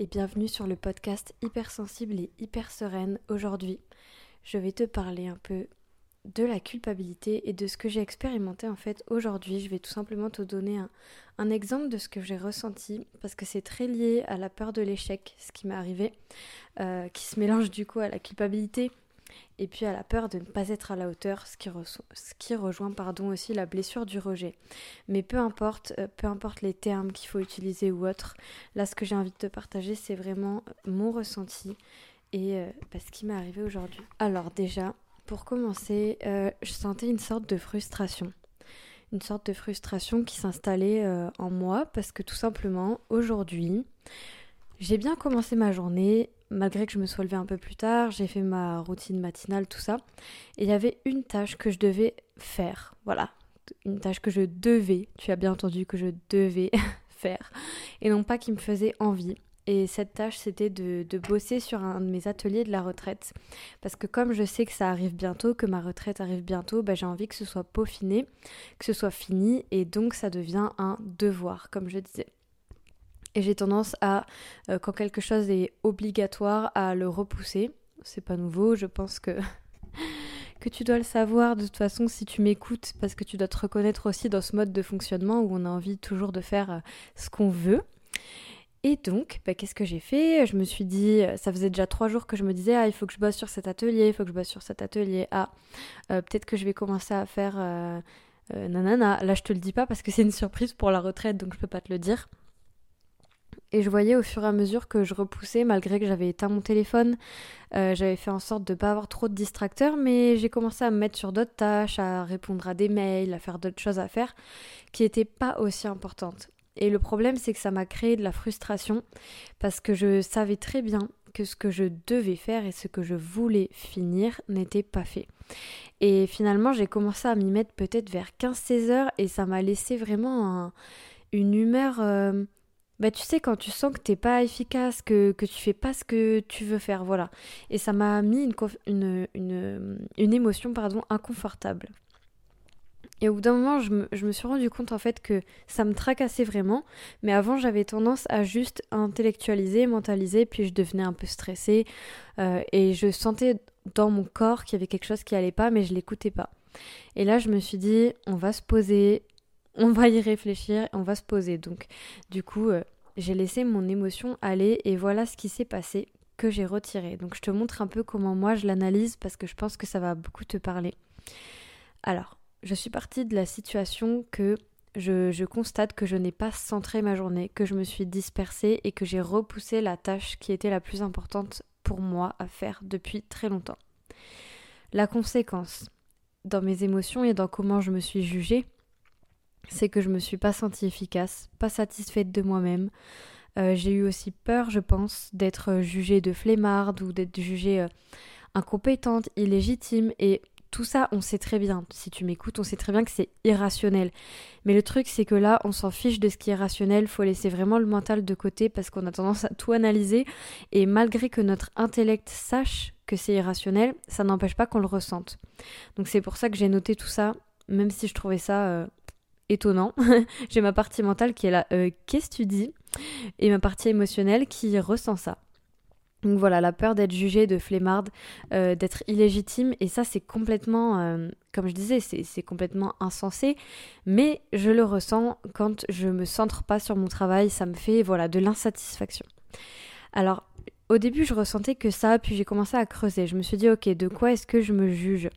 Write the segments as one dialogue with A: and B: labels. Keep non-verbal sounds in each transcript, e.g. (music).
A: et bienvenue sur le podcast Hypersensible et Hyper Sereine. Aujourd'hui, je vais te parler un peu de la culpabilité et de ce que j'ai expérimenté en fait aujourd'hui. Je vais tout simplement te donner un, exemple de ce que j'ai ressenti parce que c'est très lié à la peur de l'échec, ce qui m'est arrivé, euh, qui se mélange du coup à la culpabilité et puis à la peur de ne pas être à la hauteur, ce qui, rejoint aussi la blessure du rejet. Mais peu importe, euh, peu importe les termes qu'il faut utiliser ou autre, là ce que j'ai envie de te partager c'est vraiment mon ressenti et euh, bah, ce qui m'est arrivé aujourd'hui. Alors déjà, pour commencer, euh, je sentais une sorte de frustration. Une sorte de frustration qui s'installait en moi parce que tout simplement aujourd'hui, j'ai bien commencé ma journée, malgré que je me sois levée un peu plus tard, j'ai fait ma routine matinale, tout ça. Et il y avait une tâche que je devais faire. Voilà. Une tâche que je devais, tu as bien entendu que je devais (laughs) faire. Et non pas qui me faisait envie. Et cette tâche, c'était de, bosser sur un de mes ateliers de la retraite. Parce que comme je sais que ça arrive bientôt, que ma retraite arrive bientôt, bah, j'ai envie que ce soit peaufiné, que ce soit fini. Et donc ça devient un devoir, comme je disais. Et j'ai tendance à, euh, quand quelque chose est obligatoire, à le repousser. C'est pas nouveau, je pense que (laughs) que tu dois le savoir de toute façon si tu m'écoutes, parce que tu dois te reconnaître aussi dans ce mode de fonctionnement où on a envie toujours de faire euh, ce qu'on veut. Et donc, bah, qu'est-ce que j'ai fait? Je me suis dit, euh, ça faisait déjà trois jours que je me disais, ah, il faut que je bosse sur cet atelier, il faut que je bosse sur cet atelier. Ah, peut-être que je vais commencer à faire nanana. Là, je te le dis pas parce que c'est une surprise pour la retraite, donc je peux pas te le dire. Et je voyais au fur et à mesure que je repoussais, malgré que j'avais éteint mon téléphone, euh, j'avais fait en sorte de ne pas avoir trop de distracteurs, mais j'ai commencé à me mettre sur d'autres tâches, à répondre à des mails, à faire d'autres choses à faire, qui n'étaient pas aussi importantes. Et le problème, c'est que ça m'a créé de la frustration, parce que je savais très bien que ce que je devais faire et ce que je voulais finir n'était pas fait. Et finalement, j'ai commencé à m'y mettre peut-être vers 15-16 heures, et ça m'a laissé vraiment une humeur... Euh, bah tu sais quand tu sens que t'es pas efficace, que, que tu fais pas ce que tu veux faire, voilà. Et ça m'a mis une, une, une, émotion pardon, inconfortable. Et au bout d'un moment, je me, je me, suis rendu compte en fait que ça me tracassait vraiment, mais avant j'avais tendance à juste intellectualiser, mentaliser, puis je devenais un peu stressée, euh, et je sentais dans mon corps qu'il y avait quelque chose qui allait pas, mais je l'écoutais pas. Et là, je me suis dit, on va se poser, on va y réfléchir, on va se poser. Donc, du coup, euh, j'ai laissé mon émotion aller et voilà ce qui s'est passé que j'ai retiré. Donc, je te montre un peu comment moi je l'analyse parce que je pense que ça va beaucoup te parler. Alors, je suis partie de la situation que je, je constate que je n'ai pas centré ma journée, que je me suis dispersée et que j'ai repoussé la tâche qui était la plus importante pour moi à faire depuis très longtemps. La conséquence dans mes émotions et dans comment je me suis jugée, c'est que je me suis pas sentie efficace, pas satisfaite de moi-même. Euh, j'ai eu aussi peur, je pense, d'être jugée de flemmarde ou d'être jugée euh, incompétente, illégitime. Et tout ça, on sait très bien. Si tu m'écoutes, on sait très bien que c'est irrationnel. Mais le truc, c'est que là, on s'en fiche de ce qui est rationnel. Faut laisser vraiment le mental de côté parce qu'on a tendance à tout analyser. Et malgré que notre intellect sache que c'est irrationnel, ça n'empêche pas qu'on le ressente. Donc c'est pour ça que j'ai noté tout ça, même si je trouvais ça euh, étonnant. (laughs) J'ai ma partie mentale qui est là, euh, qu'est-ce que tu dis? Et ma partie émotionnelle qui ressent ça. Donc voilà, la peur d'être jugée, de flemmarde, euh, d'être illégitime, et ça c'est complètement, euh, comme je disais, c'est complètement insensé, mais je le ressens quand je me centre pas sur mon travail, ça me fait voilà de l'insatisfaction. Alors au début je ressentais que ça, puis j'ai commencé à creuser, je me suis dit ok, de quoi est-ce que je me juge?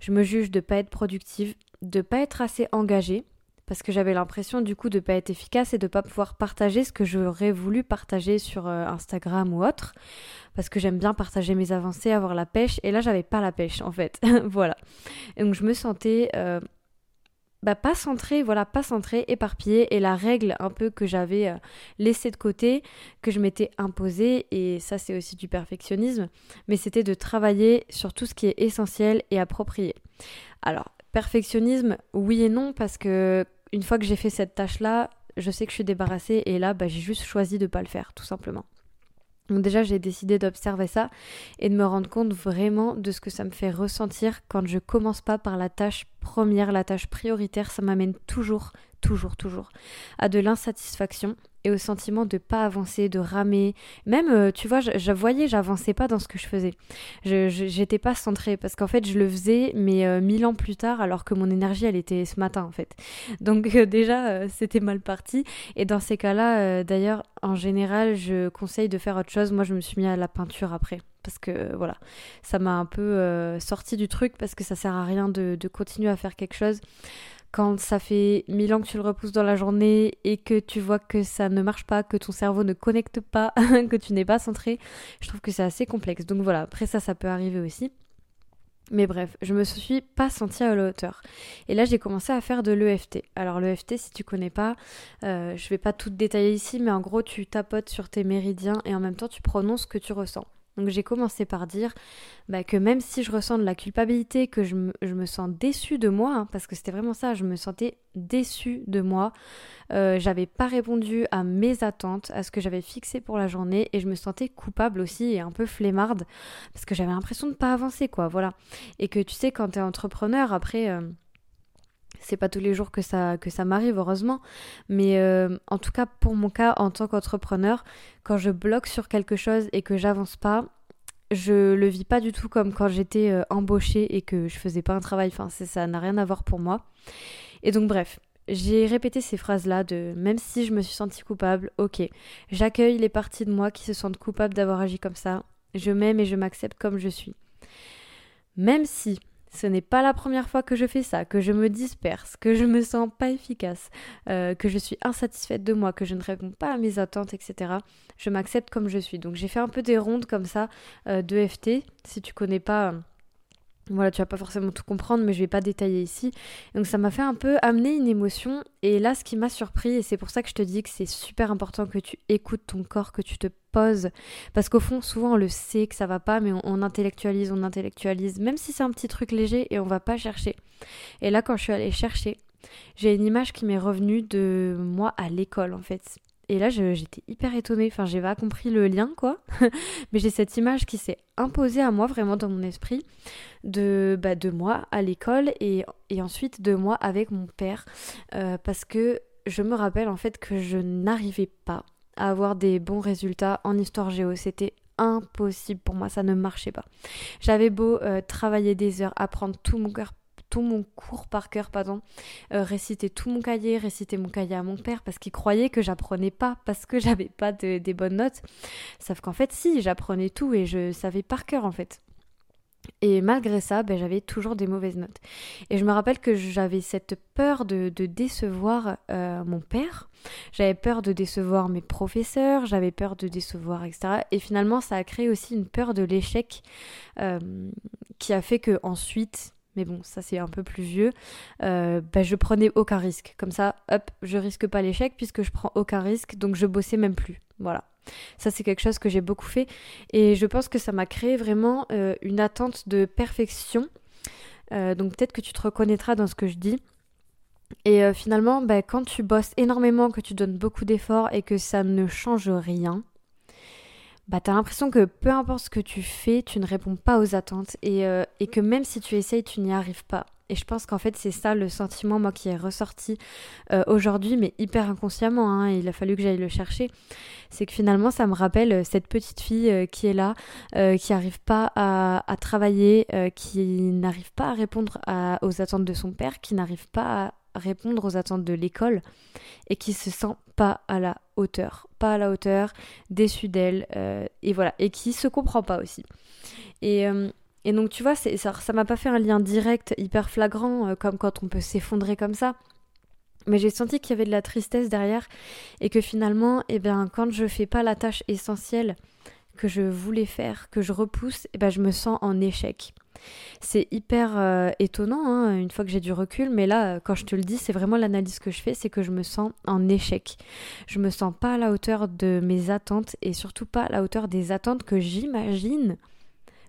A: Je me juge de pas être productive, de pas être assez engagée, parce que j'avais l'impression du coup de pas être efficace et de pas pouvoir partager ce que j'aurais voulu partager sur euh, Instagram ou autre parce que j'aime bien partager mes avancées, avoir la pêche et là j'avais pas la pêche en fait. (laughs) voilà. Donc je me sentais euh, bah, pas centrée, voilà, pas centrée, éparpillée et la règle un peu que j'avais euh, laissée de côté, que je m'étais imposée et ça c'est aussi du perfectionnisme, mais c'était de travailler sur tout ce qui est essentiel et approprié. Alors, Perfectionnisme, oui et non, parce que une fois que j'ai fait cette tâche-là, je sais que je suis débarrassée et là, bah, j'ai juste choisi de ne pas le faire, tout simplement. Donc déjà, j'ai décidé d'observer ça et de me rendre compte vraiment de ce que ça me fait ressentir quand je commence pas par la tâche première, la tâche prioritaire. Ça m'amène toujours toujours, toujours, à de l'insatisfaction et au sentiment de pas avancer, de ramer. Même, euh, tu vois, je, voyais, j'avançais pas dans ce que je faisais. Je j'étais pas centrée parce qu'en fait, je le faisais, mais euh, mille ans plus tard, alors que mon énergie, elle était ce matin, en fait. (laughs) Donc euh, déjà, c'était mal parti. Et dans ces cas-là, d'ailleurs, en général, je conseille de faire autre chose. Moi, je me suis mis à la peinture après parce que voilà, ça m'a un peu sorti du truc parce que ça sert à rien de continuer à faire quelque chose quand ça fait mille ans que tu le repousses dans la journée et que tu vois que ça ne marche pas, que ton cerveau ne connecte pas, (laughs) que tu n'es pas centré, je trouve que c'est assez complexe. Donc voilà, après ça, ça peut arriver aussi. Mais bref, je me suis pas sentie à la hauteur. Et là, j'ai commencé à faire de l'EFT. Alors l'EFT, si tu connais pas, euh, je vais pas tout détailler ici, mais en gros, tu tapotes sur tes méridiens et en même temps, tu prononces ce que tu ressens. Donc j'ai commencé par dire bah, que même si je ressens de la culpabilité, que je me, sens déçue de moi, hein, parce que c'était vraiment ça, je me sentais déçue de moi, euh, j'avais pas répondu à mes attentes, à ce que j'avais fixé pour la journée, et je me sentais coupable aussi et un peu flemmarde, parce que j'avais l'impression de pas avancer, quoi, voilà. Et que tu sais, quand t'es entrepreneur, après... Euh, c'est pas tous les jours que ça, que ça m'arrive, heureusement. Mais euh, en tout cas, pour mon cas, en tant qu'entrepreneur, quand je bloque sur quelque chose et que j'avance pas, je le vis pas du tout comme quand j'étais euh, embauchée et que je faisais pas un travail. Enfin, ça n'a rien à voir pour moi. Et donc, bref. J'ai répété ces phrases-là de même si je me suis sentie coupable, ok, j'accueille les parties de moi qui se sentent coupables d'avoir agi comme ça, je m'aime et je m'accepte comme je suis. Même si ce n'est pas la première fois que je fais ça, que je me disperse, que je me sens pas efficace, euh, que je suis insatisfaite de moi, que je ne réponds pas à mes attentes, etc. Je m'accepte comme je suis. Donc j'ai fait un peu des rondes comme ça euh, de FT. Si tu connais pas, voilà, tu vas pas forcément tout comprendre, mais je vais pas détailler ici. Donc ça m'a fait un peu amener une émotion. Et là, ce qui m'a surpris, et c'est pour ça que je te dis que c'est super important que tu écoutes ton corps, que tu te poses. Parce qu'au fond, souvent on le sait que ça va pas, mais on, intellectualise, on intellectualise, même si c'est un petit truc léger et on va pas chercher. Et là, quand je suis allée chercher, j'ai une image qui m'est revenue de moi à l'école en fait. Et là, j'étais hyper étonnée. Enfin, j'ai pas compris le lien, quoi. (laughs) Mais j'ai cette image qui s'est imposée à moi, vraiment dans mon esprit, de, bah, de moi à l'école et, ensuite de moi avec mon père. Euh, parce que je me rappelle en fait que je n'arrivais pas à avoir des bons résultats en histoire géo. C'était impossible pour moi, ça ne marchait pas. J'avais beau euh, travailler des heures, apprendre tout mon cœur tout mon cours par cœur, pardon, euh, réciter tout mon cahier, réciter mon cahier à mon père parce qu'il croyait que j'apprenais pas parce que j'avais pas des bonnes notes. Sauf qu'en fait, si, j'apprenais tout et je savais par cœur en fait. Et malgré ça, ben, j'avais toujours des mauvaises notes. Et je me rappelle que j'avais cette peur de, décevoir euh, mon père, j'avais peur de décevoir mes professeurs, j'avais peur de décevoir, etc. Et finalement, ça a créé aussi une peur de l'échec euh, qui a fait que ensuite, mais bon, ça c'est un peu plus vieux, euh, bah, je prenais aucun risque. Comme ça, hop, je risque pas l'échec puisque je prends aucun risque, donc je bossais même plus. Voilà. Ça c'est quelque chose que j'ai beaucoup fait et je pense que ça m'a créé vraiment euh, une attente de perfection. Euh, donc peut-être que tu te reconnaîtras dans ce que je dis. Et finalement, bah, quand tu bosses énormément, que tu donnes beaucoup d'efforts et que ça ne change rien, bah t'as l'impression que peu importe ce que tu fais, tu ne réponds pas aux attentes et, euh, et que même si tu essayes, tu n'y arrives pas. Et je pense qu'en fait c'est ça le sentiment moi qui est ressorti euh, aujourd'hui, mais hyper inconsciemment. Hein, il a fallu que j'aille le chercher. C'est que finalement ça me rappelle euh, cette petite fille qui est là, qui n'arrive pas à, à travailler, qui n'arrive pas à répondre aux attentes de son père, qui n'arrive pas à répondre aux attentes de l'école et qui se sent pas à la hauteur, pas à la hauteur, déçue d'elle euh, et voilà et qui se comprend pas aussi. Et, euh, et donc tu vois, ça ça m'a pas fait un lien direct hyper flagrant euh, comme quand on peut s'effondrer comme ça. Mais j'ai senti qu'il y avait de la tristesse derrière et que finalement, eh bien, quand je fais pas la tâche essentielle que je voulais faire, que je repousse, eh ben, je me sens en échec. C'est hyper euh, étonnant hein, une fois que j'ai du recul, mais là, quand je te le dis, c'est vraiment l'analyse que je fais, c'est que je me sens en échec. Je me sens pas à la hauteur de mes attentes et surtout pas à la hauteur des attentes que j'imagine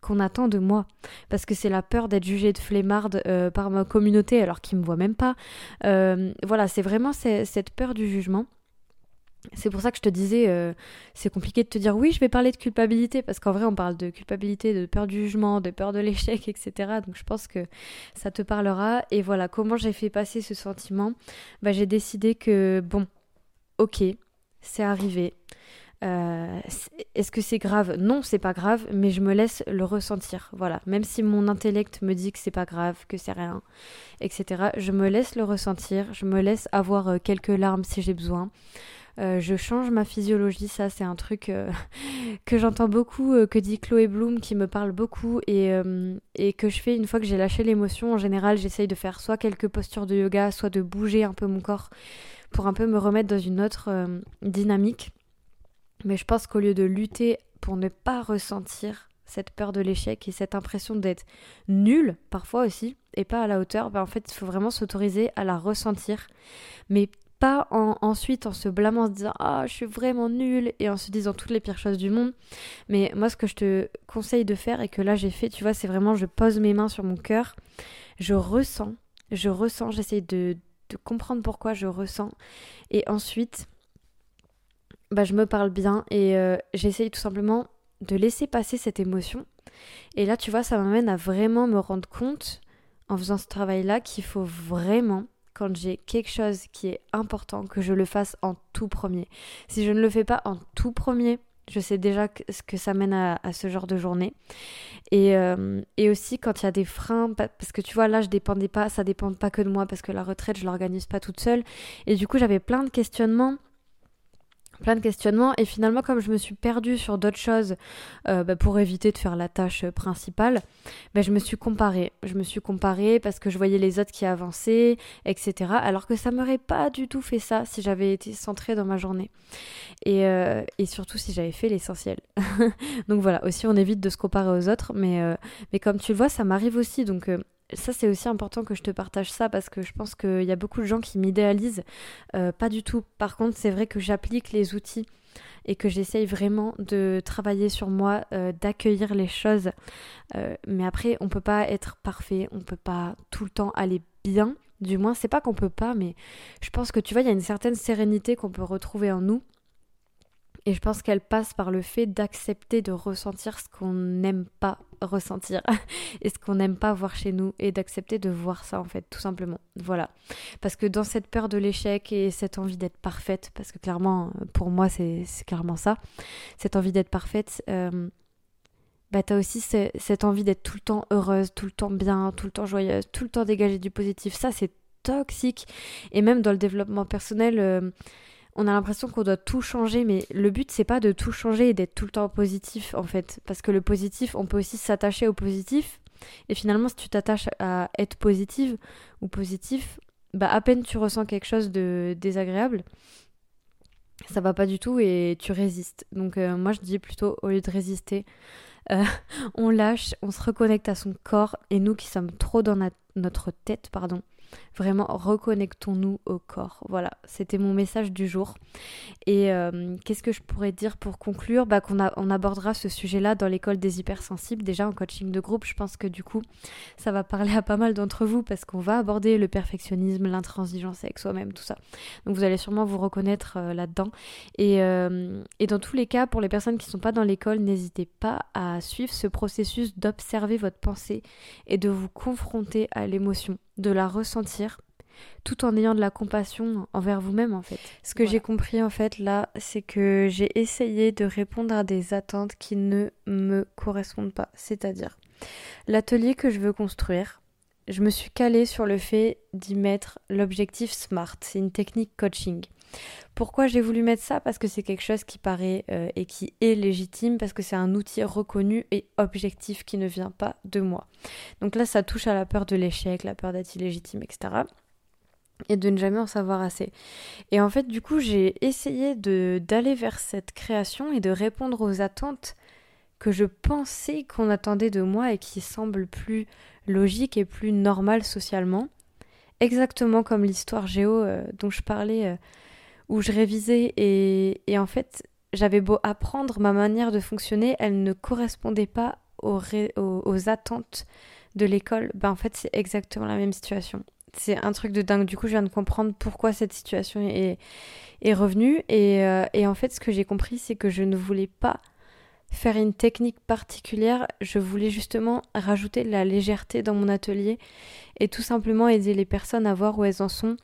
A: qu'on attend de moi. Parce que c'est la peur d'être jugée de flemmarde euh, par ma communauté alors qu'ils me voient même pas. Euh, voilà, c'est vraiment cette peur du jugement. C'est pour ça que je te disais, euh, c'est compliqué de te dire oui, je vais parler de culpabilité, parce qu'en vrai, on parle de culpabilité, de peur du jugement, de peur de l'échec, etc. Donc je pense que ça te parlera. Et voilà, comment j'ai fait passer ce sentiment? Bah, J'ai décidé que, bon, ok, c'est arrivé. Euh, est-ce que c'est grave? Non, c'est pas grave, mais je me laisse le ressentir. Voilà, même si mon intellect me dit que c'est pas grave, que c'est rien, etc. Je me laisse le ressentir, je me laisse avoir euh, quelques larmes si j'ai besoin. Euh, je change ma physiologie, ça c'est un truc euh, (laughs) que j'entends beaucoup, euh, que dit Chloé Bloom, qui me parle beaucoup et, que je fais une fois que j'ai lâché l'émotion. En général, j'essaye de faire soit quelques postures de yoga, soit de bouger un peu mon corps pour un peu me remettre dans une autre dynamique. Mais je pense qu'au lieu de lutter pour ne pas ressentir cette peur de l'échec et cette impression d'être nul parfois aussi et pas à la hauteur, ben en fait il faut vraiment s'autoriser à la ressentir mais pas en, ensuite en se blâmant, en se disant Ah, je suis vraiment nulle et en se disant toutes les pires choses du monde. Mais moi, ce que je te conseille de faire et que là j'ai fait, tu vois, c'est vraiment je pose mes mains sur mon cœur, je ressens, je ressens, j'essaye de, comprendre pourquoi je ressens et ensuite, bah, je me parle bien et euh, j'essaye tout simplement de laisser passer cette émotion. Et là, tu vois, ça m'amène à vraiment me rendre compte en faisant ce travail-là qu'il faut vraiment quand j'ai quelque chose qui est important, que je le fasse en tout premier. Si je ne le fais pas en tout premier, je sais déjà ce que ça mène à, ce genre de journée. Et, euh, et aussi quand il y a des freins, parce que tu vois, là, je dépendais pas, ça dépend pas que de moi, parce que la retraite, je l'organise pas toute seule. Et du coup, j'avais plein de questionnements plein de questionnements. Et finalement comme je me suis perdue sur d'autres choses euh, bah, pour éviter de faire la tâche principale bah, je me suis comparée. Je me suis comparée parce que je voyais les autres qui avançaient etc alors que ça m'aurait pas du tout fait ça si j'avais été centrée dans ma journée. Et, euh, et surtout si j'avais fait l'essentiel. (laughs) Donc voilà aussi on évite de se comparer aux autres mais, euh, mais comme tu le vois ça m'arrive aussi. Donc ça c'est aussi important que je te partage ça parce que je pense qu'il y a beaucoup de gens qui m'idéalisent. Euh, pas du tout. Par contre, c'est vrai que j'applique les outils et que j'essaye vraiment de travailler sur moi, euh, d'accueillir les choses. Euh, mais après, on peut pas être parfait, on peut pas tout le temps aller bien. Du moins, c'est pas qu'on peut pas, mais je pense que tu vois, il y a une certaine sérénité qu'on peut retrouver en nous et je pense qu'elle passe par le fait d'accepter de ressentir ce qu'on n'aime pas ressentir (laughs) et ce qu'on n'aime pas voir chez nous et d'accepter de voir ça en fait tout simplement. Voilà. Parce que dans cette peur de l'échec et cette envie d'être parfaite, parce que clairement pour moi c'est clairement ça, cette envie d'être parfaite, euh, bah t'as aussi cette envie d'être tout le temps heureuse, tout le temps bien, tout le temps joyeuse, tout le temps dégagée du positif. Ça c'est toxique. Et même dans le développement personnel... Euh, on a l'impression qu'on doit tout changer, mais le but c'est pas de tout changer et d'être tout le temps positif en fait, parce que le positif, on peut aussi s'attacher au positif, et finalement si tu t'attaches à être positive ou positif, bah à peine tu ressens quelque chose de désagréable, ça va pas du tout et tu résistes. Donc euh, moi je dis plutôt au lieu de résister, euh, (laughs) on lâche, on se reconnecte à son corps et nous qui sommes trop dans notre tête, pardon, Vraiment, reconnectons-nous au corps. Voilà, c'était mon message du jour. Et euh, qu'est-ce que je pourrais dire pour conclure? Bah, Qu'on on abordera ce sujet-là dans l'école des hypersensibles, déjà en coaching de groupe. Je pense que du coup, ça va parler à pas mal d'entre vous parce qu'on va aborder le perfectionnisme, l'intransigeance avec soi-même, tout ça. Donc vous allez sûrement vous reconnaître euh, là-dedans. Et, euh, et dans tous les cas, pour les personnes qui ne sont pas dans l'école, n'hésitez pas à suivre ce processus d'observer votre pensée et de vous confronter à l'émotion de la ressentir tout en ayant de la compassion envers vous-même en fait. Ce que j'ai compris en fait là, c'est que j'ai essayé de répondre à des attentes qui ne me correspondent pas. C'est-à-dire, l'atelier que je veux construire, je me suis calée sur le fait d'y mettre l'objectif SMART. C'est une technique coaching. Pourquoi j'ai voulu mettre ça? Parce que c'est quelque chose qui paraît euh, et qui est légitime, parce que c'est un outil reconnu et objectif qui ne vient pas de moi. Donc là, ça touche à la peur de l'échec, la peur d'être illégitime, etc. Et de ne jamais en savoir assez. Et en fait, du coup, j'ai essayé d'aller vers cette création et de répondre aux attentes que je pensais qu'on attendait de moi et qui semblent plus logiques et plus normales socialement. Exactement comme l'histoire géo euh, dont je parlais euh, où je révisais et, en fait j'avais beau apprendre ma manière de fonctionner, elle ne correspondait pas aux, attentes de l'école. Ben en fait c'est exactement la même situation. c'est un truc de dingue. Du coup, je viens de comprendre pourquoi cette situation est, est revenue. Et, euh, et en fait, ce que j'ai compris, c'est que je ne voulais pas faire une technique particulière. Je voulais justement rajouter de la légèreté dans mon atelier et tout simplement aider les personnes à voir où elles en sont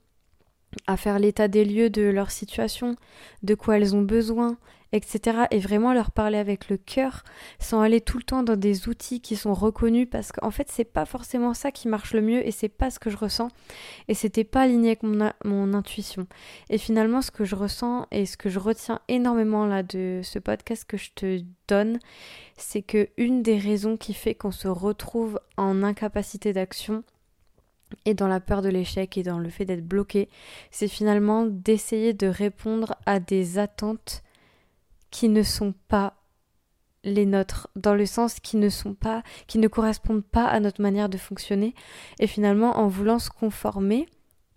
A: à faire l'état des lieux de leur situation, de quoi elles ont besoin, etc. Et vraiment leur parler avec le cœur, sans aller tout le temps dans des outils qui sont reconnus, parce qu'en fait, c'est pas forcément ça qui marche le mieux et c'est pas ce que je ressens. Et c'était pas aligné avec mon, mon, intuition. Et finalement, ce que je ressens et ce que je retiens énormément là de ce podcast que je te donne, c'est que une des raisons qui fait qu'on se retrouve en incapacité d'action, et dans la peur de l'échec et dans le fait d'être bloqué, c'est finalement d'essayer de répondre à des attentes qui ne sont pas les nôtres, dans le sens qui ne sont pas, qui ne correspondent pas à notre manière de fonctionner, et finalement en voulant se conformer,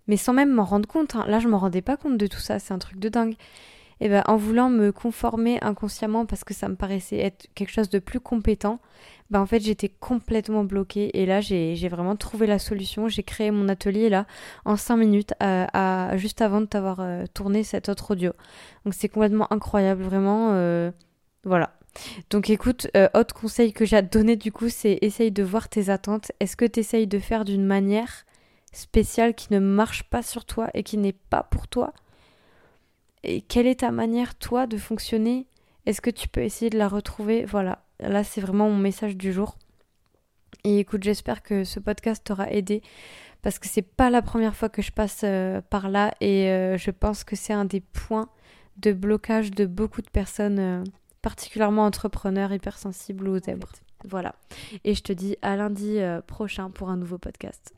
A: mais sans même m'en rendre compte. Hein. Là, je m'en rendais pas compte de tout ça, c'est un truc de dingue. Et ben, en voulant me conformer inconsciemment parce que ça me paraissait être quelque chose de plus compétent, bah en fait j'étais complètement bloquée et là j'ai vraiment trouvé la solution. J'ai créé mon atelier là en 5 minutes à, juste avant de t'avoir euh, tourné cet autre audio. Donc c'est complètement incroyable, vraiment. Euh, voilà. Donc écoute, euh, autre conseil que j'ai à te donner du coup, c'est essaye de voir tes attentes. Est-ce que tu essayes de faire d'une manière spéciale qui ne marche pas sur toi et qui n'est pas pour toi? Et quelle est ta manière toi de fonctionner? Est-ce que tu peux essayer de la retrouver? Voilà, Là, c'est vraiment mon message du jour. Et écoute, j'espère que ce podcast t'aura aidé parce que c'est pas la première fois que je passe euh, par là et euh, je pense que c'est un des points de blocage de beaucoup de personnes, euh, particulièrement entrepreneurs hypersensibles ou zèbres. Voilà. Et je te dis à lundi prochain pour un nouveau podcast.